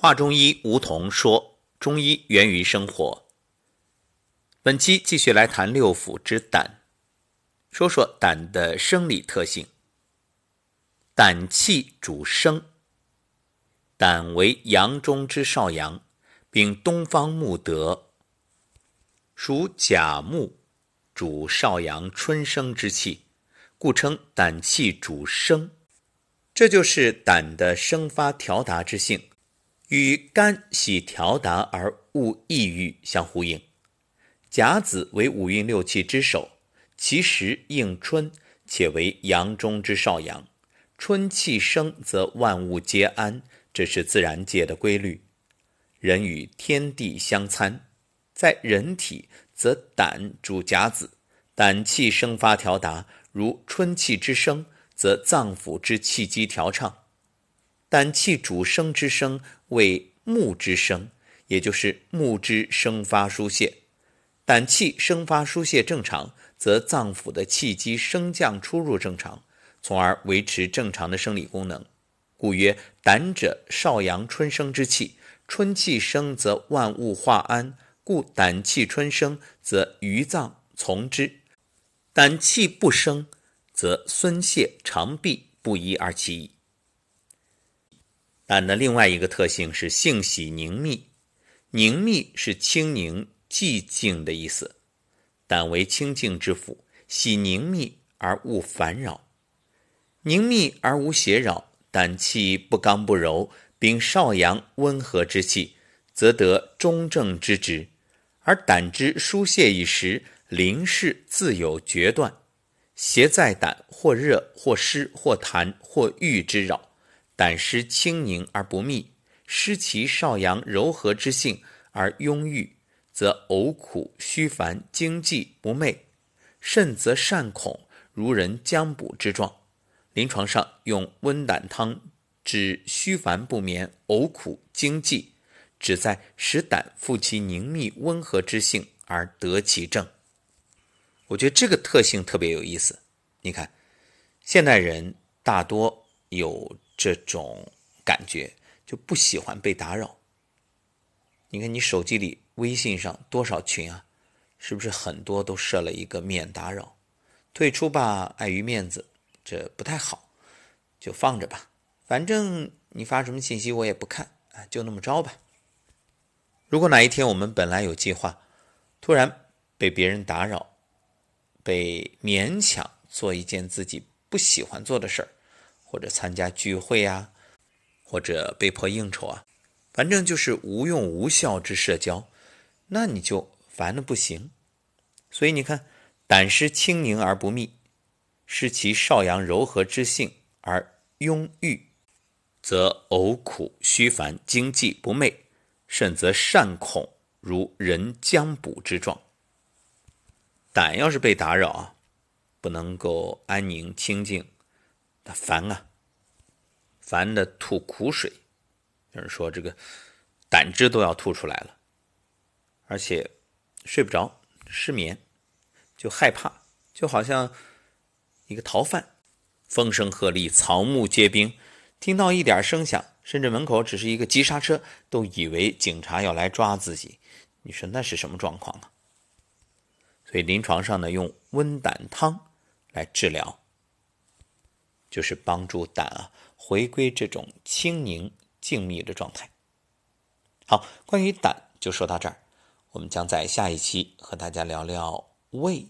华中医吴桐说：“中医源于生活。”本期继续来谈六腑之胆，说说胆的生理特性。胆气主生，胆为阳中之少阳，并东方木德，属甲木，主少阳春生之气，故称胆气主生。这就是胆的生发调达之性。与肝喜调达而恶抑郁相呼应。甲子为五运六气之首，其时应春，且为阳中之少阳。春气生，则万物皆安，这是自然界的规律。人与天地相参，在人体则胆主甲子，胆气生发调达，如春气之生，则脏腑之气机调畅。胆气主生之生为木之生，也就是木之生发疏泄。胆气生发疏泄正常，则脏腑的气机升降出入正常，从而维持正常的生理功能。故曰：胆者，少阳春生之气。春气生，则万物化安，故胆气春生，则余脏从之；胆气不生，则孙泄肠闭，不一而其矣。胆的另外一个特性是性喜凝密，凝密是清宁寂静的意思。胆为清静之府，喜凝密而勿烦扰，凝密而无邪扰，胆气不刚不柔，秉少阳温和之气，则得中正之职。而胆之疏泄一时，灵事自有决断。邪在胆，或热，或湿，或痰，或郁之扰。胆湿轻凝而不密，失其少阳柔和之性而壅郁，则呕苦虚烦惊悸不寐，甚则善恐，如人将补之状。临床上用温胆汤治虚烦不眠、呕苦惊悸，旨在使胆复其凝密温和之性而得其正。我觉得这个特性特别有意思。你看，现代人大多有。这种感觉就不喜欢被打扰。你看，你手机里微信上多少群啊？是不是很多都设了一个免打扰？退出吧，碍于面子，这不太好，就放着吧。反正你发什么信息我也不看，啊，就那么着吧。如果哪一天我们本来有计划，突然被别人打扰，被勉强做一件自己不喜欢做的事儿。或者参加聚会啊，或者被迫应酬啊，反正就是无用无效之社交，那你就烦的不行。所以你看，胆湿清凝而不密，失其少阳柔和之性而壅郁，则呕苦虚烦惊悸不寐，甚则善恐，如人将补之状。胆要是被打扰啊，不能够安宁清静。烦啊，烦的吐苦水，有人说这个胆汁都要吐出来了，而且睡不着，失眠，就害怕，就好像一个逃犯，风声鹤唳，草木皆兵，听到一点声响，甚至门口只是一个急刹车，都以为警察要来抓自己。你说那是什么状况啊？所以临床上呢，用温胆汤来治疗。就是帮助胆啊回归这种清宁静谧的状态。好，关于胆就说到这儿，我们将在下一期和大家聊聊胃。